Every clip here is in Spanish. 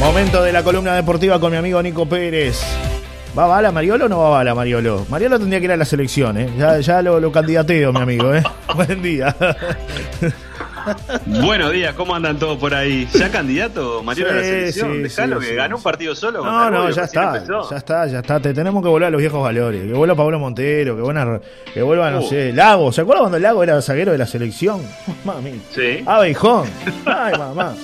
Momento de la columna deportiva con mi amigo Nico Pérez. ¿Va bala Mariolo o no va bala Mariolo? Mariolo tendría que ir a la selección, ¿eh? Ya, ya lo, lo candidateo, mi amigo, ¿eh? Buen día. Buenos días, ¿cómo andan todos por ahí? ¿Ya candidato, Mariolo, a la Sí, selección? sí, Dejalo sí, que sí. ganó un partido solo. No, no, ya está, empezó. ya está, ya está. Te tenemos que volver a los viejos valores. Que vuelva Pablo Montero, que, buena, que vuelva, no Uh. sé, Lago. ¿Se acuerdan cuando Lago era zaguero de la selección? Mami. Sí. Abeijón. Ay, mamá.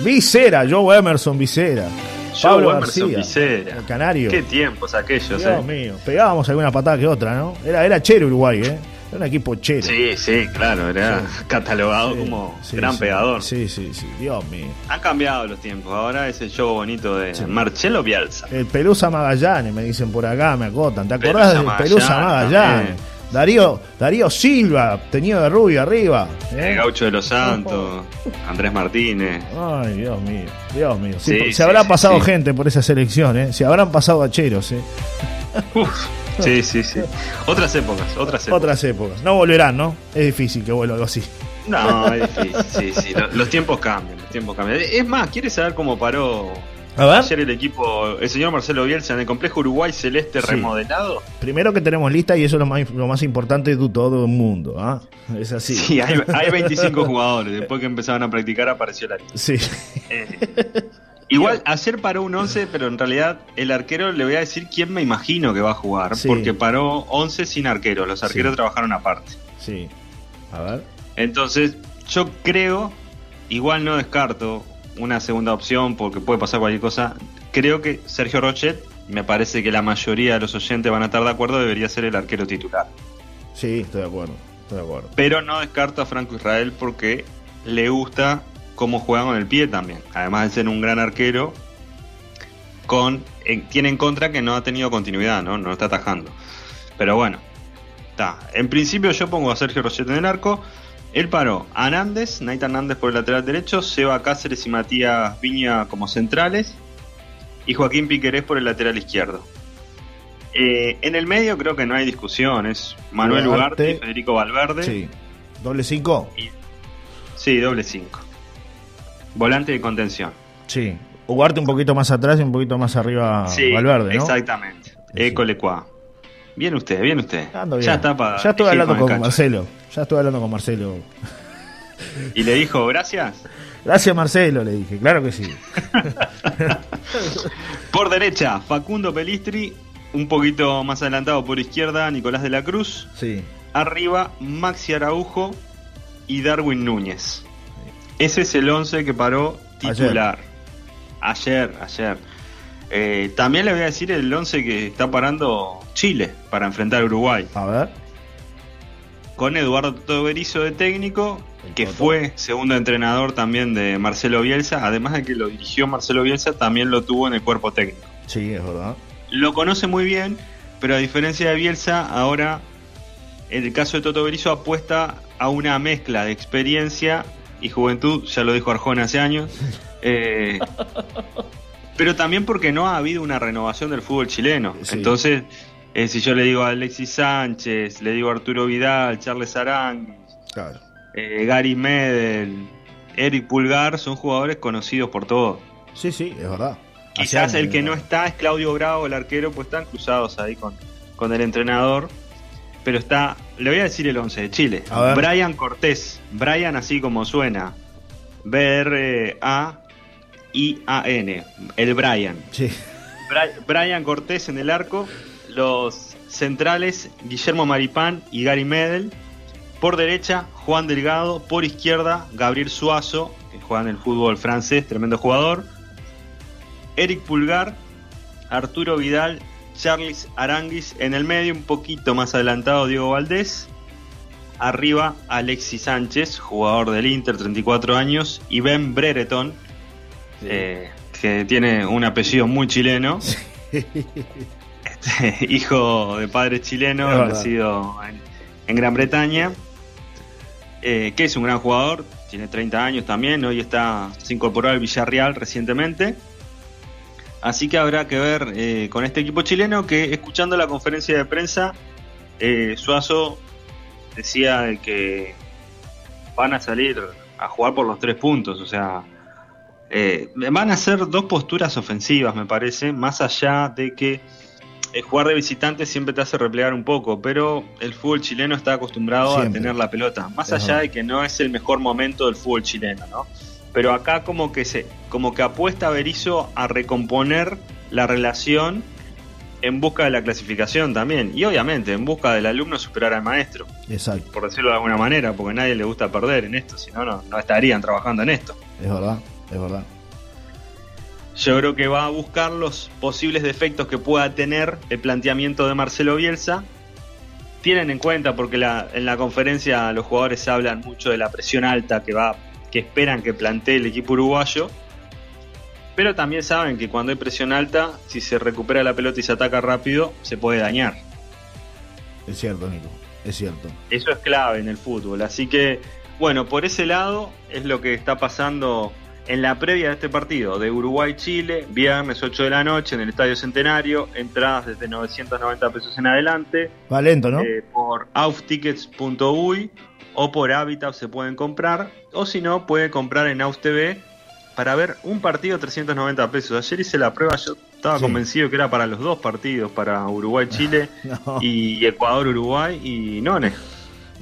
Vicera, Joe Emerson Vicera. Joe Pablo Emerson García. Vicera. El canario. Qué tiempos aquellos, Dios eh. mío. Pegábamos alguna patada que otra, ¿no? Era, era chero Uruguay, ¿eh? Era un equipo chero. Sí, sí, claro, era Sí. catalogado Sí, como sí, gran pegador. Sí, sí, sí. Dios mío. Han cambiado los tiempos, ahora es el show bonito de Marcelo Bielsa. El Pelusa Magallanes, me dicen por acá, me acotan. ¿Te acordás del Pelusa Magallanes Magallanes? Darío, Darío Silva, tenido de rubio arriba. ¿eh? El Gaucho de los Santos, Andrés Martínez. Ay, Dios mío, Dios mío. Sí, Sí, se sí, habrá sí, pasado sí. gente por esa selección, ¿eh? Se habrán pasado acheros, ¿eh? Uf, sí, sí, sí. Otras épocas, otras épocas. Otras épocas. No volverán, ¿no? Es difícil que vuelva algo así. No, es difícil, sí, sí. Lo- Los tiempos cambian, los tiempos cambian. Es más, ¿quieres saber cómo paró A ver, ayer el equipo, el señor Marcelo Bielsa en el complejo Uruguay Celeste Sí. remodelado? primero que tenemos lista y eso es lo más, lo más importante de todo el mundo, ¿ah? Es así. Sí, hay, hay 25 jugadores. Después que empezaron a practicar apareció la lista. Sí. Eh, igual, ayer paró un 11, pero en realidad el arquero le voy a decir quién me imagino que va a jugar. Sí. Porque paró 11 sin arquero. Los arqueros Sí. trabajaron aparte. Sí. A ver. Entonces, yo creo, igual no descarto una segunda opción porque puede pasar cualquier cosa. Creo que Sergio Rochet, me parece que la mayoría de los oyentes van a estar de acuerdo, debería ser el arquero titular. Sí, estoy de acuerdo. Estoy de acuerdo. Pero no descarto a Franco Israel porque le gusta cómo juega con el pie también. Además de ser un gran arquero, con eh, tiene en contra que no ha tenido continuidad, ¿no? No está atajando. Pero bueno, está. En principio yo pongo a Sergio Rochet en el arco. Él paró a Hernández, Naita Hernández por el lateral derecho, Seba Cáceres y Matías Viña como centrales y Joaquín Piquerés por el lateral izquierdo. Eh, en el medio creo que no hay discusión, es Manuel Ugarte. Y Federico Valverde. Sí. Doble cinco. Sí, doble 5. Volante de contención. Sí. Ugarte un poquito más atrás y un poquito más arriba sí, Valverde, ¿no? exactamente. Sí. École qua. Bien usted, bien usted. Ando bien. Ya está para. Ya estuve hablando con Marcelo. Marcelo. Ya estuve hablando con Marcelo. Y le dijo, gracias. Gracias, Marcelo, le dije. Claro que sí. Por derecha, Facundo Pelistri. Un poquito más adelantado por izquierda, Nicolás de la Cruz. Sí. Arriba, Maxi Araujo y Darwin Núñez. Ese es el 11 que paró titular. Ayer, ayer. Eh, también le voy a decir el 11 que está parando Chile para enfrentar a Uruguay. A ver. Con Eduardo Toberizo de técnico, que fue segundo entrenador también de Marcelo Bielsa. Además de que lo dirigió Marcelo Bielsa, también lo tuvo en el cuerpo técnico. Sí, es verdad. Lo conoce muy bien, pero a diferencia de Bielsa, ahora en el caso de Toto Berizzo apuesta a una mezcla de experiencia y juventud, ya lo dijo Arjona hace años, eh, pero también porque no ha habido una renovación del fútbol chileno. Sí. Entonces, eh, si yo le digo a Alexis Sánchez, le digo a Arturo Vidal, Charles Aranguis, Claro. eh, Gary Medel, Eric Pulgar, son jugadores conocidos por todos. Sí, sí, es verdad. Hace Quizás años, el que no está es Claudio Bravo, el arquero, pues están cruzados ahí con, con el entrenador. Pero está, le voy a decir el 11 de Chile. Brian Cortés. Brian así como suena. B-R-A-I-A-N. El Brian. Sí. Bri- Brian Cortés en el arco. Los centrales, Guillermo Maripán y Gary Medel. Por derecha, Juan Delgado. Por izquierda, Gabriel Suazo, que juega en el fútbol francés, tremendo jugador. Eric Pulgar, Arturo Vidal, Charles Aranguis. En el medio, un poquito más adelantado, Diego Valdés. Arriba, Alexis Sánchez, jugador del Inter, 34 años. Y Ben Brereton, eh, que tiene un apellido muy chileno. Este, hijo de padre chileno, nacido en, en Gran Bretaña. eh, que es un gran jugador, tiene 30 años también, hoy está, se incorporó al Villarreal recientemente. Así que habrá que ver eh, con este equipo chileno que escuchando la conferencia de prensa, eh, Suazo decía de que van a salir a jugar por los tres puntos, o sea, Eh, van a ser dos posturas ofensivas, me parece, más allá de que el jugar de visitante siempre te hace replegar un poco, pero el fútbol chileno está acostumbrado a tener la pelota, más allá de que no es el mejor momento del fútbol chileno, ¿no? Pero acá como que se, como que apuesta Berizzo a recomponer la relación en busca de la clasificación también. Y obviamente en busca del alumno superar al maestro. Exacto. Por decirlo de alguna manera, porque a nadie le gusta perder en esto, si no, no estarían trabajando en esto. Es verdad, es verdad. Yo creo que va a buscar los posibles defectos que pueda tener el planteamiento de Marcelo Bielsa. Tienen en cuenta, porque en la conferencia los jugadores hablan mucho de la presión alta que va, que esperan que plantee el equipo uruguayo. Pero también saben que cuando hay presión alta, si se recupera la pelota y se ataca rápido, se puede dañar. Es cierto, Nico, es cierto. Eso es clave en el fútbol. Así que, bueno, por ese lado es lo que está pasando en la previa de este partido de Uruguay-Chile, viernes 8 de la noche en el Estadio Centenario, entradas desde 990 pesos en adelante. Va lento, ¿no? Eh, por auftickets.uy o por Habitat se pueden comprar, o si no, puede comprar en AusTV para ver un partido 390 pesos. Ayer hice la prueba, yo estaba convencido que era para los dos partidos, para Uruguay-Chile y Ecuador-Uruguay, y no, no,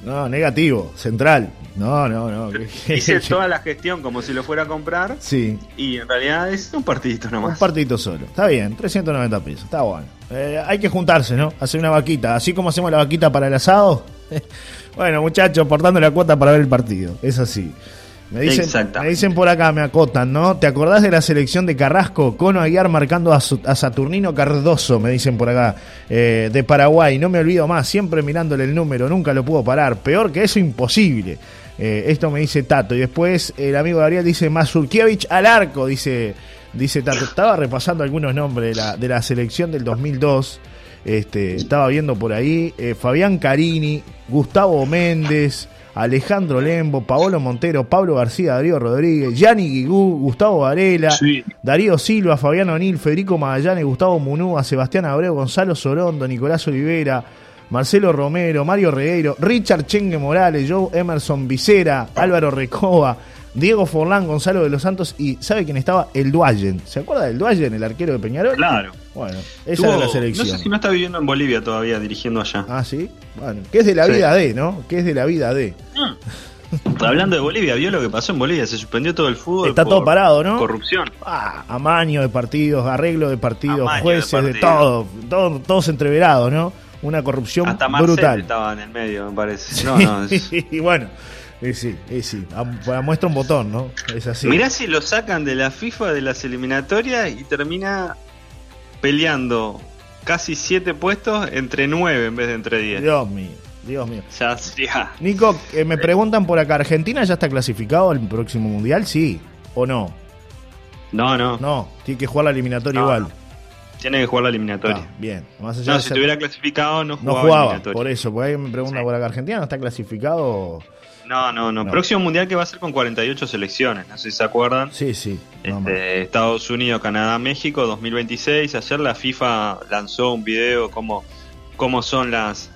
negativo, central. No, no, no. Hice toda la gestión como si lo fuera a comprar. Sí. Y en realidad es un partidito nomás. Un partidito solo. Está bien, 390 pesos. Está bueno. Eh, hay que juntarse, ¿no? Hacer una vaquita. Así como hacemos la vaquita para el asado. bueno, muchachos, portando la cuota para ver el partido. Es así. Me dicen, me dicen por acá, me acotan, ¿no? ¿Te acordás de la selección de Carrasco? Cono Aguiar marcando a, Saturnino Cardoso, me dicen por acá, eh, de Paraguay. No me olvido más, siempre mirándole el número, nunca lo puedo parar. Peor que eso, imposible. Eh, esto me dice Tato. Y después el amigo Gabriel dice Mazurkiewicz al arco, dice, dice Tato. Estaba repasando algunos nombres de la, de la selección del 2002. Este, estaba viendo por ahí eh, Fabián Carini, Gustavo Méndez. Alejandro Lembo, Paolo Montero, Pablo García, Darío Rodríguez, Yanni Guigú, Gustavo Varela, Darío Silva, Fabián O'Neill, Federico Magallanes, Gustavo Munúa, Sebastián Abreu, Gonzalo Sorondo, Nicolás Olivera, Marcelo Romero, Mario Regueiro, Richard Chengue Morales, Joe Emerson Vicera, Álvaro Recoba, Diego Forlán, Gonzalo de los Santos y ¿sabe quién estaba? El Duayen. ¿Se acuerda del Duayen, el arquero de Peñarol? Claro. Bueno, esa es la selección. No sé si no está viviendo en Bolivia todavía, dirigiendo allá. Ah, sí. Bueno, ¿qué es de la vida de, no? ¿Qué es de la vida de? Mm. Hablando de Bolivia, vio lo que pasó en Bolivia, se suspendió todo el fútbol. Está todo parado, ¿no? Corrupción. Ah, amaño de partidos, arreglo de partidos, jueces, de, todo, todo, todos entreverados, ¿no? Una corrupción Hasta brutal. estaba en el medio, me parece. No, no, y bueno, y sí, y sí. muestra un botón, ¿no? Es así. Mirá si lo sacan de la FIFA de las eliminatorias y termina peleando casi siete puestos entre nueve en vez de entre diez. Dios mío, Dios mío. Ya, ya. Nico, eh, me preguntan por acá, ¿Argentina ya está clasificado al próximo mundial? Sí o no. No, no. No, tiene que jugar la eliminatoria igual. Tiene que jugar la eliminatoria. Ah, bien. no, si estuviera clasificado no jugaba. No jugaba, por eso. Porque ahí me preguntan por acá, ¿Argentina no está clasificado? No, no, no, Próximo mundial que va a ser con 48 selecciones, no sé si se acuerdan. Sí, sí. Este, Estados Unidos, Canadá, México, 2026. Ayer la FIFA lanzó un video como cómo son las,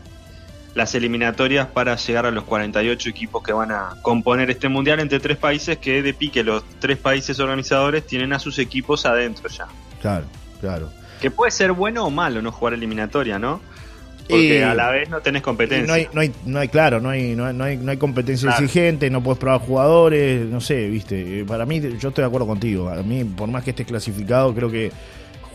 las eliminatorias para llegar a los 48 equipos que van a componer este mundial entre tres países que de pique los tres países organizadores tienen a sus equipos adentro ya. Claro, claro. Que puede ser bueno o malo no jugar eliminatoria, ¿no? Porque a la vez no tenés competencia. No hay, no hay, no hay claro, no hay, no hay, no hay competencia exigente, no puedes probar jugadores, no sé, viste. Eh, para mí, yo estoy de acuerdo contigo. A mí, por más que estés clasificado, creo que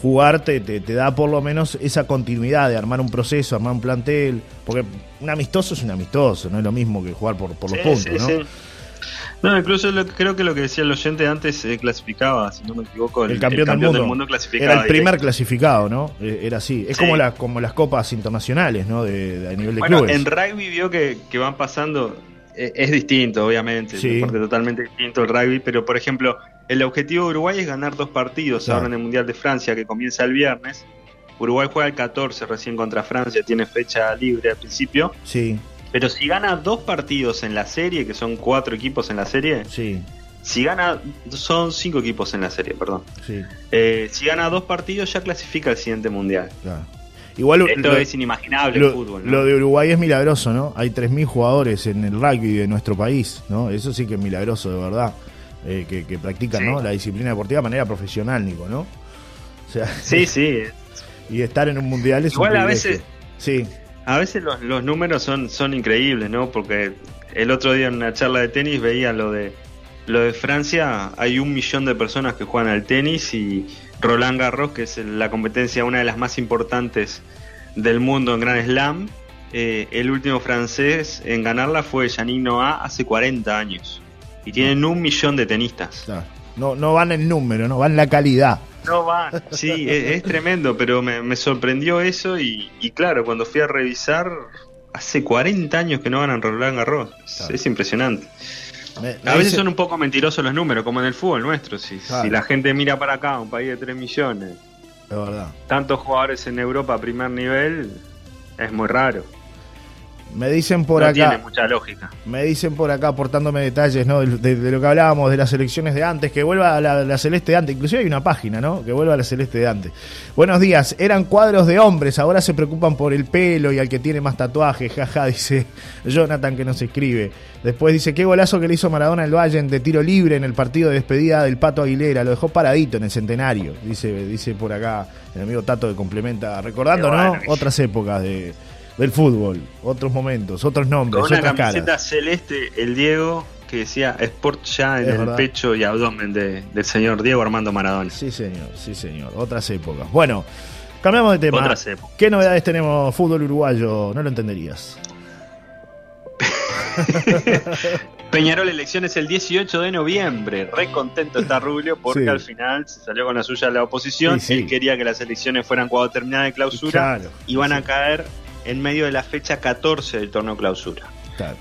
jugarte te, te, da por lo menos esa continuidad de armar un proceso, armar un plantel. Porque un amistoso es un amistoso, no es lo mismo que jugar por, por los puntos, ¿no? No, incluso creo que lo que decía el oyente antes eh, clasificaba, si no me equivoco, el, campeón, del, mundo. clasificado. Era el primer clasificado, ¿no? Eh, era así. Es como, la, como las copas internacionales, ¿no? De, a nivel de bueno, En rugby vio que, van pasando, eh, es distinto, obviamente, es porque totalmente distinto el rugby, pero por ejemplo, el objetivo de Uruguay es ganar dos partidos ahora en el Mundial de Francia que comienza el viernes. Uruguay juega el 14 recién contra Francia, tiene fecha libre al principio. Sí. Pero si gana dos partidos en la serie, que son cuatro equipos en la serie, sí. si gana, son cinco equipos en la serie, perdón. Sí. Eh, si gana dos partidos ya clasifica al siguiente mundial. Claro. Igual Esto es inimaginable lo, fútbol. Lo de Uruguay es milagroso, ¿no? Hay 3.000 jugadores en el rugby de nuestro país, ¿no? Eso sí que es milagroso, de verdad. eh, que, practican ¿no? la disciplina deportiva de manera profesional, Nico, ¿no? O sea, sí, sí. Y estar en un mundial es Igual a veces. Sí. A veces los, los números son, son increíbles, ¿no? Porque el otro día en una charla de tenis veía lo de lo de Francia, hay un millón de personas que juegan al tenis y Roland Garros, que es la competencia una de las más importantes del mundo en Grand Slam, eh, el último francés en ganarla fue Yannick Noah hace 40 años. Y tienen un millón de tenistas. No, no van en número, no van la calidad. No van, sí, es, tremendo, pero me, sorprendió eso y, claro, cuando fui a revisar, hace 40 años que no ganan Roland Garros. Es impresionante a veces son un poco mentirosos los números, como en el fútbol nuestro. Si, si la gente mira para acá, un país de 3 millones, es verdad. tantos jugadores en Europa a primer nivel, es muy raro. Me dicen por acá. Tiene mucha lógica. Me dicen por acá, aportándome detalles, ¿no? De, lo que hablábamos de las elecciones de antes, que vuelva a la, celeste de antes. Inclusive hay una página, ¿no? Que vuelva a la celeste de antes. Buenos días. Eran cuadros de hombres, ahora se preocupan por el pelo y al que tiene más tatuajes, jaja, dice Jonathan que nos escribe. Después dice, qué golazo que le hizo Maradona el Valle de tiro libre en el partido de despedida del Pato Aguilera. Lo dejó paradito en el centenario, dice, dice por acá el amigo Tato que complementa, recordando, ¿no? Otras épocas de del fútbol, otros momentos, otros nombres, Con una camiseta celeste, el Diego, que decía Sport ya en el pecho y abdomen del señor Diego Armando Maradona. Sí, señor, sí, señor. Otras épocas. Bueno, cambiamos de tema. Otras épocas. ¿Qué novedades tenemos fútbol uruguayo? No lo entenderías. Peñarol elecciones el 18 de noviembre. Re contento está Rubio porque al final se salió con la suya la oposición. Él quería que las elecciones fueran cuando terminara de clausura y van a caer en medio de la fecha 14 del torneo clausura.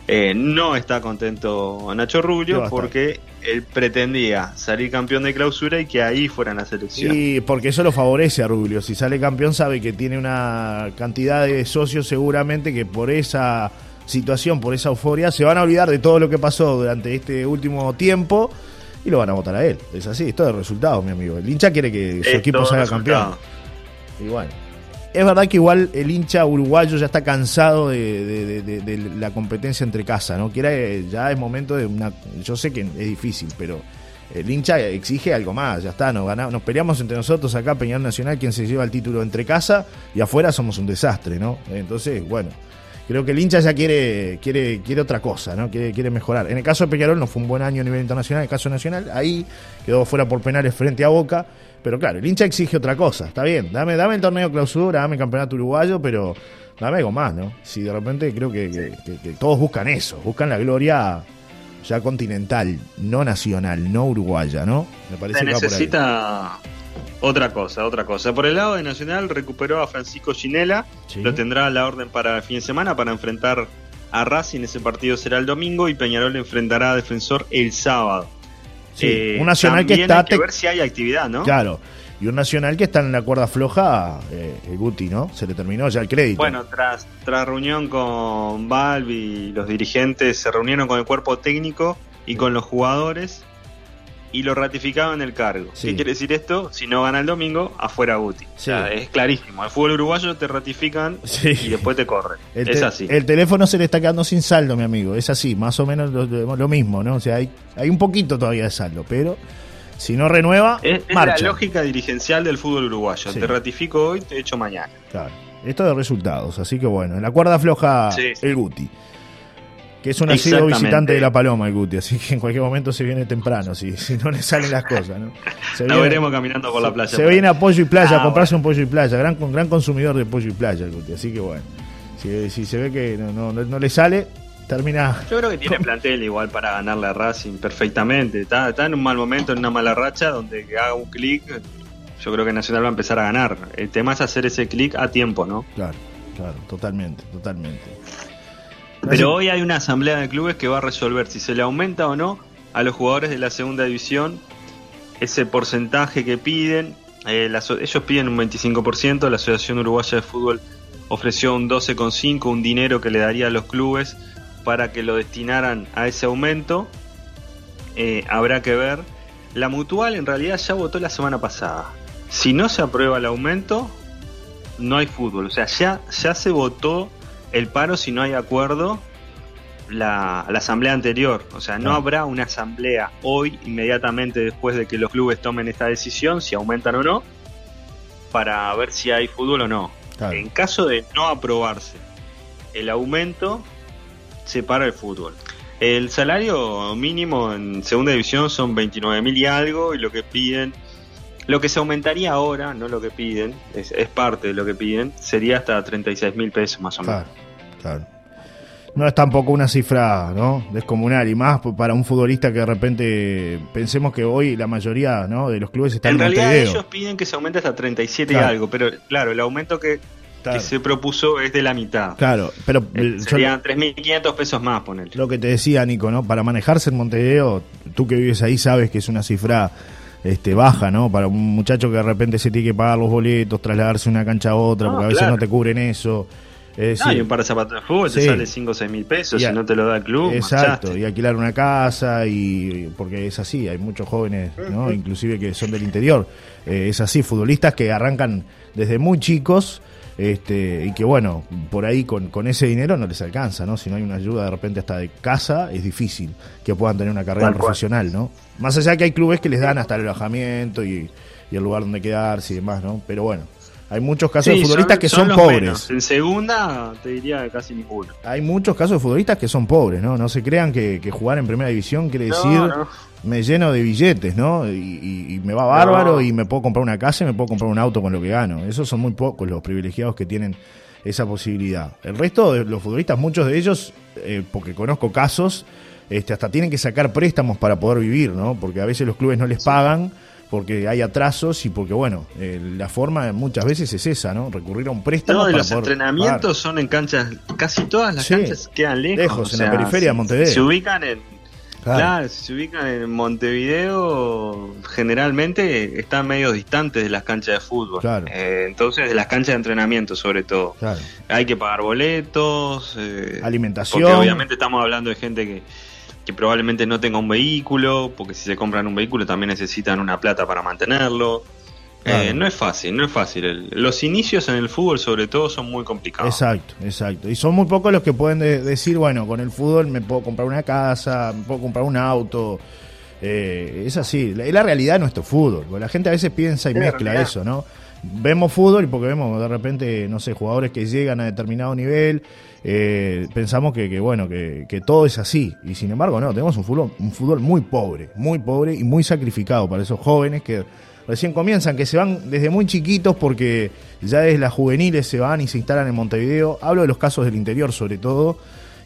Eh, no está contento Nacho Rubio porque él pretendía salir campeón de clausura y que ahí fueran las elecciones. Y porque eso lo favorece a Rubio. Si sale campeón sabe que tiene una cantidad de socios seguramente que por esa situación, por esa euforia, se van a olvidar de todo lo que pasó durante este último tiempo y lo van a votar a él. Es así, esto es el resultado, mi amigo. El hincha quiere que su equipo salga campeón. Bueno. Es verdad que igual el hincha uruguayo ya está cansado de, la competencia entre casa, ¿no? Que ya es momento de una. Yo sé que es difícil, pero el hincha exige algo más, ya está, nos, ganamos, nos peleamos entre nosotros acá, Peñarol Nacional, quien se lleva el título entre casa, y afuera somos un desastre, ¿no? Entonces, bueno, creo que el hincha ya quiere, quiere, quiere otra cosa, ¿no? Quiere, quiere mejorar. En el caso de Peñarol no fue un buen año a nivel internacional, en el caso nacional, ahí quedó fuera por penales frente a Boca pero claro, el hincha exige otra cosa. Está bien, dame, dame el torneo clausura, dame el campeonato uruguayo, pero dame algo más, ¿no? Si de repente creo que, todos buscan eso, buscan la gloria ya continental, no nacional, no uruguaya, ¿no? Me parece Se necesita otra cosa, otra cosa. Por el lado de Nacional recuperó a Francisco Ginela, lo tendrá a la orden para el fin de semana para enfrentar a Racing, ese partido será el domingo y Peñarol enfrentará a Defensor el sábado. Sí, un Nacional que está. Hay que ver si hay actividad, ¿no? Claro. Y un Nacional que está en la cuerda floja, eh, el Guti, ¿no? Se le terminó ya el crédito. Bueno, tras, tras reunión con Valve y los dirigentes, se reunieron con el cuerpo técnico y con los jugadores y lo ratificaban en el cargo. ¿Qué quiere decir esto? Si no gana el domingo, afuera Guti. es clarísimo. El fútbol uruguayo te ratifican y después te corren. es así. El teléfono se le está quedando sin saldo, mi amigo. Es así, más o menos lo, mismo, ¿no? O sea, hay, hay un poquito todavía de saldo, pero si no renueva, es, la lógica dirigencial del fútbol uruguayo. Te ratifico hoy, te echo mañana. Claro. Esto de resultados, así que bueno, en la cuerda floja el Guti. Que es un nacido visitante de la Paloma, el Guti, así que en cualquier momento se viene temprano, si, si no le salen las cosas. ¿no? Se Lo veremos caminando por la playa. Se, viene a pollo y playa, a comprarse un pollo y playa, gran, gran consumidor de pollo y playa el Guti, así que bueno, si, si se ve que no, no, no le sale, termina. Yo creo que tiene plantel igual para ganarle a Racing perfectamente. Está, está en un mal momento, en una mala racha, donde haga un clic, yo creo que Nacional va a empezar a ganar. El tema es hacer ese clic a tiempo, ¿no? Claro, claro, totalmente, totalmente. Pero hoy hay una asamblea de clubes que va a resolver si se le aumenta o no a los jugadores de la segunda división ese porcentaje que piden. Eh, ellos piden un 25%, la Asociación Uruguaya de Fútbol ofreció un 12,5%, un dinero que le daría a los clubes para que lo destinaran a ese aumento. Eh, habrá que ver. La mutual en realidad ya votó la semana pasada. Si no se aprueba el aumento, no hay fútbol. O sea, ya, ya se votó el paro si no hay acuerdo la, asamblea anterior. O sea, no habrá una asamblea hoy, inmediatamente después de que los clubes tomen esta decisión, si aumentan o no, para ver si hay fútbol o no. En caso de no aprobarse el aumento, se para el fútbol. El salario mínimo en segunda división son 29 mil y algo, y lo que piden, lo que se aumentaría ahora, no lo que piden, es, parte de lo que piden, sería hasta 36 mil pesos más o menos. Claro, No es tampoco una cifra ¿no? descomunal y más para un futbolista que de repente pensemos que hoy la mayoría ¿no? de los clubes están en, realidad ellos piden que se aumente hasta 37 y algo, pero claro, el aumento que que se propuso es de la mitad. Claro, pero... Eh, serían 3.500 pesos más, poner. Lo que te decía, Nico, ¿no? Para manejarse en Montevideo, tú que vives ahí sabes que es una cifra este, baja, ¿no? Para un muchacho que de repente se tiene que pagar los boletos, trasladarse de una cancha a otra, porque a veces no te cubren eso. Es y un par de zapatos de fútbol te sale 5 o 6 mil pesos si no te lo da el club. Exacto, y alquilar una casa, y porque es así, hay muchos jóvenes, ¿no? inclusive que son del interior. Eh, es así, futbolistas que arrancan desde muy chicos este, y que bueno, por ahí con, con, ese dinero no les alcanza, ¿no? Si no hay una ayuda de repente hasta de casa, es difícil que puedan tener una carrera profesional, ¿no? Más allá que hay clubes que les dan hasta el alojamiento y, el lugar donde quedarse y demás, ¿no? Pero bueno, hay muchos casos de futbolistas que son, pobres. En segunda te diría casi ninguno. Hay muchos casos de futbolistas que son pobres, ¿no? No se crean que, jugar en primera división quiere decir me lleno de billetes, ¿no? Y, me va bárbaro y me puedo comprar una casa y me puedo comprar un auto con lo que gano. Esos son muy pocos los privilegiados que tienen esa posibilidad. El resto de los futbolistas, muchos de ellos, eh, porque conozco casos, este, hasta tienen que sacar préstamos para poder vivir, ¿no? Porque a veces los clubes no les pagan porque hay atrasos y porque, bueno, eh, la forma muchas veces es esa, ¿no? Recurrir a un préstamo. No, los entrenamientos son en canchas, casi todas las canchas quedan lejos. Lejos, en la periferia de Montevideo. Se ubican en Claro. si se ubican en Montevideo, generalmente están medio distantes de las canchas de fútbol. Eh, entonces, de las canchas de entrenamiento, sobre todo. Hay que pagar boletos, eh, alimentación. Porque obviamente estamos hablando de gente que, que probablemente no tenga un vehículo, porque si se compran un vehículo también necesitan una plata para mantenerlo. Eh, no es fácil, no es fácil. los inicios en el fútbol, sobre todo, son muy complicados. Exacto, exacto. Y son muy pocos los que pueden decir, bueno, con el fútbol me puedo comprar una casa, me puedo comprar un auto. Eh, es así, es la realidad de nuestro fútbol. La gente a veces piensa y mezcla eso, ¿no? Vemos fútbol y porque vemos de repente, no sé, jugadores que llegan a determinado nivel, eh, pensamos que, bueno, que, que, todo es así. Y sin embargo, no, tenemos un fútbol, un fútbol muy pobre, muy pobre y muy sacrificado para esos jóvenes que recién comienzan, que se van desde muy chiquitos porque ya desde las juveniles se van y se instalan en Montevideo. Hablo de los casos del interior sobre todo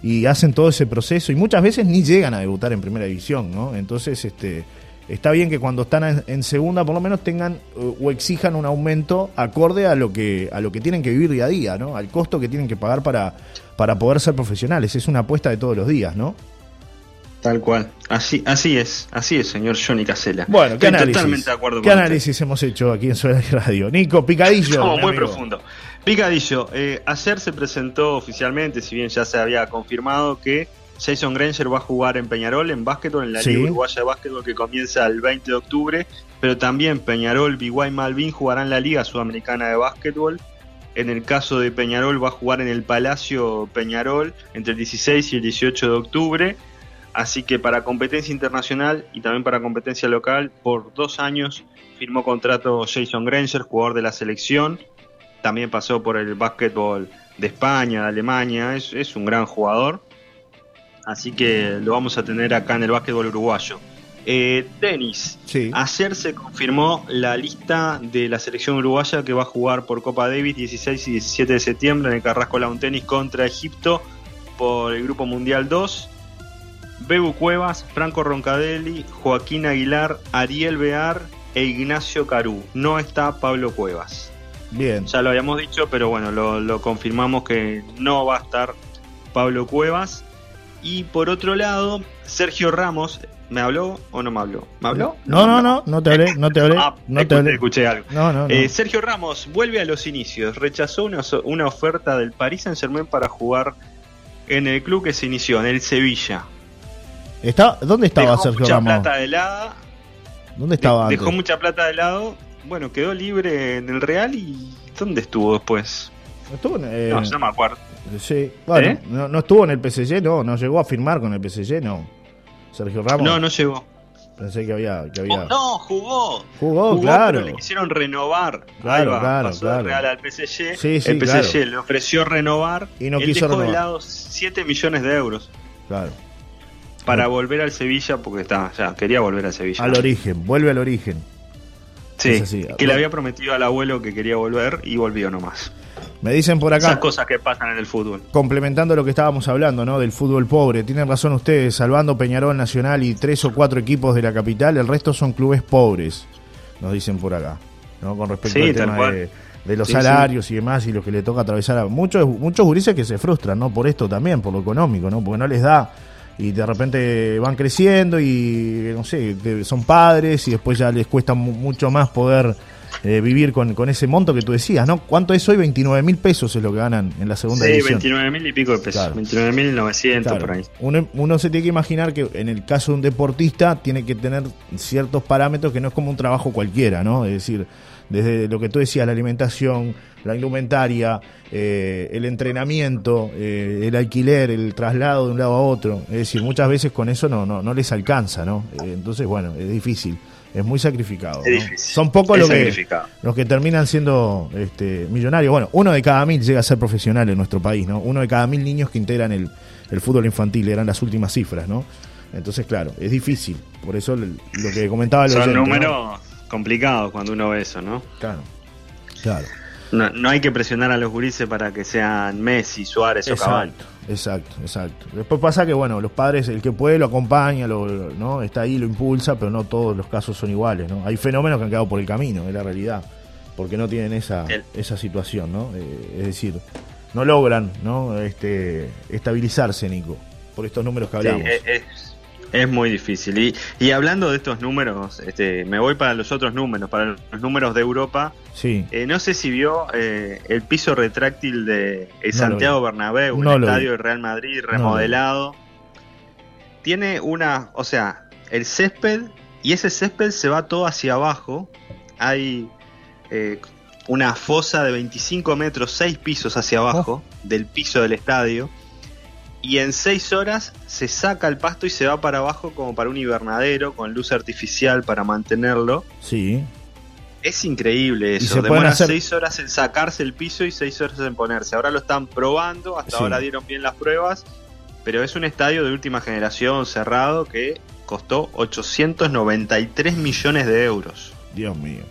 y hacen todo ese proceso y muchas veces ni llegan a debutar en primera división, ¿no? Entonces, este está bien que cuando están en, segunda por lo menos tengan o exijan un aumento acorde a lo que a lo que tienen que vivir día a día, ¿no? Al costo que tienen que pagar para para poder ser profesionales, es una apuesta de todos los días, ¿no? Tal cual. Así, así es, así es, señor Johnny Casella. Bueno, ¿qué análisis, totalmente de acuerdo ¿qué análisis hemos hecho aquí en Suela Radio? Nico, Picadillo. Muy profundo. Picadillo, eh, ayer se presentó oficialmente, si bien ya se había confirmado que Jason Granger va a jugar en Peñarol, en básquetbol, en la Liga Uruguaya de Básquetbol que comienza el 20 de octubre, pero también Peñarol, BY Malvin jugarán la Liga Sudamericana de Básquetbol. En el caso de Peñarol va a jugar en el Palacio Peñarol entre el 16 y el 18 de octubre. Así que para competencia internacional y también para competencia local, por dos años firmó contrato Jason Granger, jugador de la selección. También pasó por el básquetbol de España, de Alemania. Es, un gran jugador. Así que lo vamos a tener acá en el básquetbol uruguayo. Eh, tenis. Ayer se confirmó la lista de la selección uruguaya que va a jugar por Copa Davis 16 y 17 de septiembre en el Carrasco Lawn Tennis contra Egipto por el Grupo Mundial 2. Bebu Cuevas, Franco Roncadelli, Joaquín Aguilar, Ariel Bear e Ignacio Carú. No está Pablo Cuevas. Bien. Ya lo habíamos dicho, pero bueno, lo, confirmamos que no va a estar Pablo Cuevas. Y por otro lado, Sergio Ramos, ¿me habló o no me habló? ¿Me habló? No, no, no, no, te hablé, no te hablé. Ah, no te hablé. escuché algo. No, no, eh, Sergio Ramos vuelve a los inicios. Rechazó una, una oferta del Paris Saint Germain para jugar en el club que se inició, en el Sevilla. Está, ¿Dónde estaba dejó Sergio mucha plata de lado. ¿Dónde estaba? dejó mucha plata de lado. Bueno, quedó libre en el Real y ¿dónde estuvo después? Estuvo en, no, no me acuerdo. Sí, bueno, ¿Eh? no, no estuvo en el PSG, no, no llegó a firmar con el PSG, no. Sergio Ramos. No, no llegó. Pensé que había. Que había... Oh, no, jugó. Jugó, claro. pero le quisieron renovar. Claro, va, claro, pasó claro. Real al PSG. Sí, sí, el PSG claro. le ofreció renovar. Y no Él quiso dejó de renovar. lado 7 millones de euros Claro. para Sí. volver al Sevilla porque está, ya quería volver al Sevilla. Al origen, vuelve al origen. Sí, que le había prometido al abuelo que quería volver y volvió nomás. Me dicen por Esas acá, cosas que pasan en el fútbol. complementando lo que estábamos hablando, ¿no? Del fútbol pobre. Tienen razón ustedes, salvando Peñarol Nacional y tres o cuatro equipos de la capital, el resto son clubes pobres, nos dicen por acá, ¿no? Con respecto Sí, al tema de, de los Sí, salarios y demás y lo que le toca atravesar a muchos, muchos gurises que se frustran, ¿no? Por esto también, por lo económico, ¿no? Porque no les da y de repente van creciendo y, no sé, son padres y después ya les cuesta mu- mucho más poder eh, vivir con, con ese monto que tú decías, ¿no? ¿Cuánto es hoy? 29 mil pesos es lo que ganan en la segunda Sí, división. 29 mil y pico de pesos. Claro. 29 mil 900 Claro. por ahí. Uno, uno se tiene que imaginar que en el caso de un deportista tiene que tener ciertos parámetros que no es como un trabajo cualquiera, ¿no? Es decir, desde lo que tú decías, la alimentación, la indumentaria, eh, el entrenamiento, eh, el alquiler, el traslado de un lado a otro. Es decir, muchas veces con eso no, no, no les alcanza, ¿no? Eh, entonces, bueno, es difícil, es muy sacrificado. Es ¿no? Son pocos los que, los que terminan siendo este, millonarios. Bueno, uno de cada mil llega a ser profesional en nuestro país, ¿no? Uno de cada mil niños que integran el, el fútbol infantil, eran las últimas cifras, ¿no? Entonces, claro, es difícil. Por eso lo que comentaba el Son oyente, ¿no? números complicados cuando uno ve eso, ¿no? Claro, claro. No, no hay que presionar a los gurises para que sean Messi, Suárez o Cavani. Exacto, exacto. Después pasa que, bueno, los padres, el que puede lo acompaña, lo, ¿no? Está ahí, lo impulsa, pero no todos los casos son iguales, ¿no? Hay fenómenos que han quedado por el camino, es la realidad, porque no tienen esa, El- esa situación, ¿no? Eh, es decir, no logran, ¿no? Este, estabilizarse, Nico, por estos números que Sí, hablamos. es, es- es muy difícil. Y, y hablando de estos números, este, me voy para los otros números, para los números de Europa. sí, Eh, no sé si vio eh, el piso retráctil de lo Santiago. Bernabéu, No el estadio del Real Madrid remodelado. Tiene una, o sea, el césped y ese césped se va todo hacia abajo. Hay eh, una fosa de 25 metros, 6 pisos hacia abajo del piso del estadio. Y en 6 horas se saca el pasto y se va para abajo como para un invernadero con luz artificial para mantenerlo. sí. Es increíble eso. Demora hacer- seis horas en sacarse el piso y seis horas en ponerse. Ahora lo están probando, hasta Sí. ahora dieron bien las pruebas, pero es un estadio de última generación cerrado que costó 893 millones de euros. Dios mío.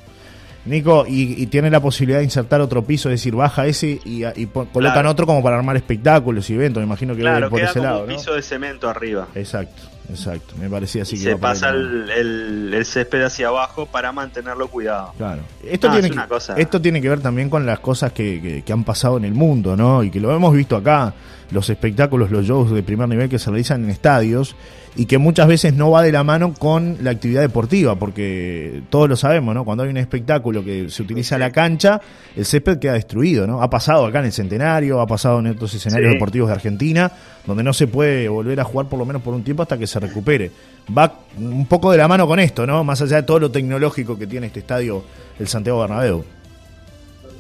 Nico, y, y tiene la posibilidad de insertar otro piso, es decir, baja ese y, colocan Claro. otro como para armar espectáculos y eventos, me imagino que Claro, por queda ese como lado, un ¿no? piso de cemento arriba. Exacto, exacto, me parecía así y que se pasa el, el- el césped hacia abajo para mantenerlo cuidado. Claro. Esto, No, tiene es que, una cosa- esto tiene que ver también con las cosas que, que- que han pasado en el mundo, ¿no? Y que lo hemos visto acá, los espectáculos, los shows de primer nivel que se realizan en estadios y que muchas veces no va de la mano con la actividad deportiva, porque todos lo sabemos, ¿no? Cuando hay un espectáculo que se utiliza la cancha, el césped queda destruido, ¿no? Ha pasado acá en el Centenario, ha pasado en otros escenarios Sí. deportivos de Argentina, donde no se puede volver a jugar por lo menos por un tiempo hasta que se recupere. Va un poco de la mano con esto, ¿no? Más allá de todo lo tecnológico que tiene este estadio, el Santiago Bernabéu.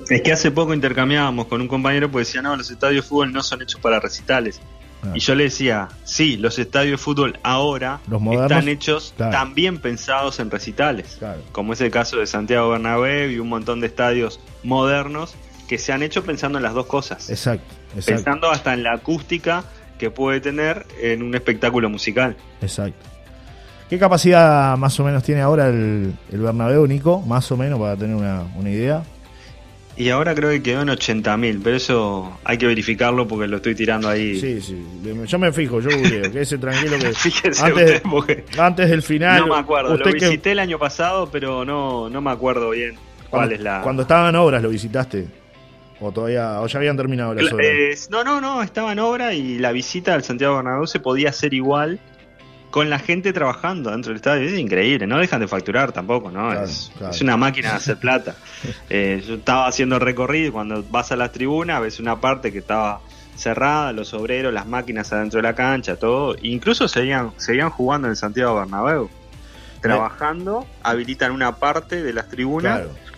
Es que hace poco intercambiábamos con un compañero porque decía, no, los estadios de fútbol no son hechos para recitales. Ah. Y yo le decía, sí, los estadios de fútbol ahora Los modernos, están hechos claro. también pensados en recitales. Claro. Como es el caso de Santiago Bernabéu y un montón de estadios modernos que se han hecho pensando en las dos cosas. Exacto, exacto, pensando hasta en la acústica que puede tener en un espectáculo musical. exacto. ¿Qué capacidad más o menos tiene ahora el, el Bernabéu, Nico? Más o menos, para tener una, una idea. Y ahora creo que quedó en 80.000, pero eso hay que verificarlo porque lo estoy tirando ahí. Sí, sí. Yo me fijo, yo googleo. Quédese tranquilo que Fíjese antes, usted, porque antes del final. no me acuerdo. usted Lo que- visité el año pasado, pero no, no me acuerdo bien cuál es la. Cuando estaban en obras, ¿lo visitaste? O todavía, o ya habían terminado las obras. eh, no, no, no, estaba en obra y la visita al Santiago Bernabéu se podía hacer igual con la gente trabajando dentro del estadio. Es increíble, no dejan de facturar tampoco, ¿no? Claro, es, claro. es una máquina de hacer plata. Eh, yo estaba haciendo el recorrido y cuando vas a las tribunas ves una parte que estaba cerrada, los obreros, las máquinas adentro de la cancha, todo. Incluso seguían, seguían jugando en el Santiago Bernabéu. Trabajando, habilitan una parte de las tribunas Claro.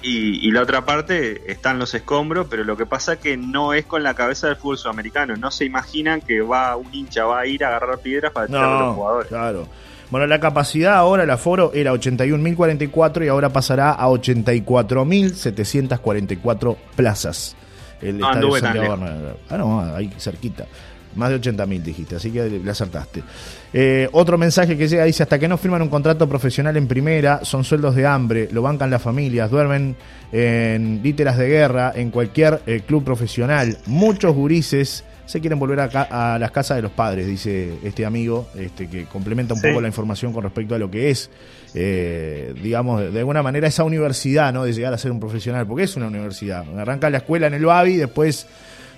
Y, la otra parte están los escombros, pero lo que pasa es que no es con la cabeza del fútbol sudamericano. No se imaginan que va un hincha va a ir a agarrar piedras para no, a los jugadores. Claro. Bueno, la capacidad ahora, el aforo era 81.044 y ahora pasará a 84.744 plazas. El no, estadio Santiago Ah, no, ahí cerquita. Más de 80.000 dijiste, así que le acertaste. Eh, otro mensaje que llega dice, hasta que no firman un contrato profesional en primera, son sueldos de hambre, lo bancan las familias, duermen en literas de guerra, en cualquier eh, club profesional. Muchos gurises se quieren volver a, a, las casas de los padres, dice este amigo, este que complementa un poco la información con respecto a lo que es, eh, digamos, de, alguna manera esa universidad, ¿no? De llegar a ser un profesional, porque es una universidad. Arranca la escuela en el Babi, después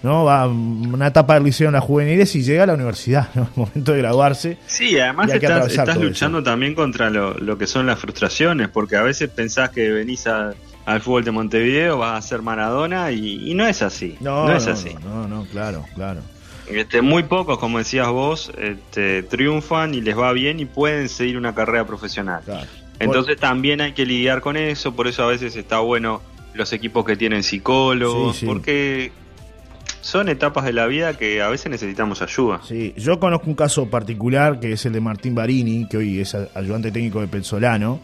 ¿no? Va una etapa del liceo en las juveniles y llega a la universidad, ¿no? El momento de graduarse. Sí, además estás, estás luchando también contra lo, que son las frustraciones, porque a veces pensás que venís al fútbol de Montevideo, vas a ser Maradona y, no es así. No, es así. No, no, claro, claro. Este, muy pocos, como decías vos, este, triunfan y les va bien y pueden seguir una carrera profesional. Entonces también hay que lidiar con eso, por eso a veces está bueno los equipos que tienen psicólogos, porque son etapas de la vida que a veces necesitamos ayuda. Sí, yo conozco un caso particular que es el de Martín Barini, que hoy es ayudante técnico de Pensolano.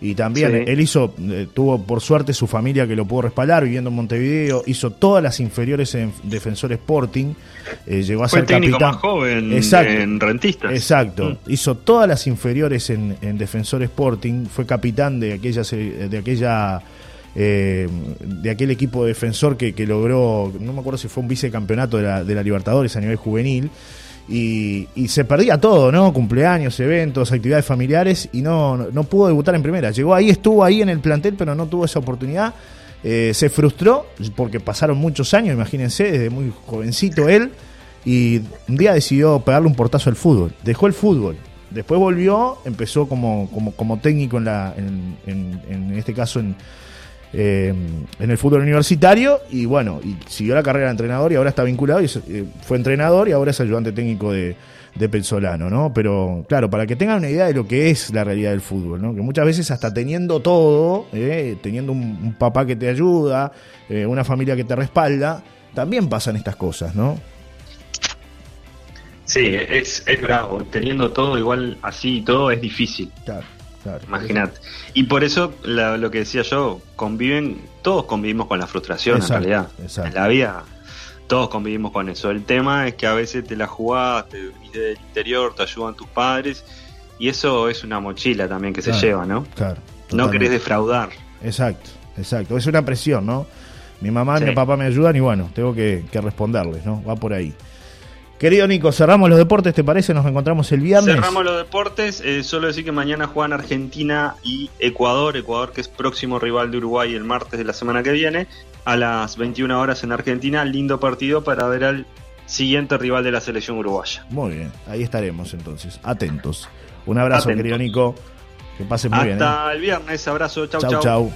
Y también él hizo, eh, tuvo por suerte su familia que lo pudo respaldar viviendo en Montevideo, hizo todas las inferiores en Defensor Sporting, eh, llegó a ser capitán. más joven en Rentistas. Exacto, mm. hizo todas las inferiores en, en, Defensor Sporting, fue capitán de aquella, de aquella eh, de aquel equipo defensor que, logró, no me acuerdo si fue un vicecampeonato de la, Libertadores a nivel juvenil. Y, se perdía todo, ¿no? Cumpleaños, eventos, actividades familiares y no, no, pudo debutar en primera. Llegó ahí, estuvo ahí en el plantel, pero no tuvo esa oportunidad. Eh, se frustró porque pasaron muchos años, imagínense, desde muy jovencito él. Y un día decidió pegarle un portazo al fútbol. Dejó el fútbol. Después volvió, empezó como, como, como técnico en, la, en, en este caso en, eh, en el fútbol universitario y bueno, y siguió la carrera de entrenador y ahora está vinculado y eh, fue entrenador y ahora es ayudante técnico de, de Pensolano, ¿no? Pero claro, para que tengan una idea de lo que es la realidad del fútbol, ¿no? Que muchas veces hasta teniendo todo, eh, teniendo un, papá que te ayuda, una familia que te respalda, también pasan estas cosas, ¿no? Sí, es, es bravo. Teniendo todo igual así y todo es difícil. Claro. Imagínate. Y por eso lo que decía yo, conviven, todos convivimos con la frustración en realidad. En la vida todos convivimos con eso. El tema es que a veces te la jugás, te venís del interior, te ayudan tus padres y eso es una mochila también que se lleva, ¿no? Claro. No querés defraudar. Exacto, exacto. Es una presión, ¿no? Mi mamá y mi papá me ayudan y bueno, tengo que, que responderles, ¿no? Va por ahí. Querido Nico, cerramos los deportes, ¿te parece? Nos encontramos el viernes. Cerramos los deportes, eh, solo decir que mañana juegan Argentina y Ecuador, Ecuador que es próximo rival de Uruguay el martes de la semana que viene, a las 21 horas en Argentina, lindo partido para ver al siguiente rival de la selección uruguaya. Muy bien, ahí estaremos entonces, atentos. Un abrazo, querido Nico, que pases muy bien. Hasta ¿eh? el viernes, abrazo, chau, chau. chau. chau.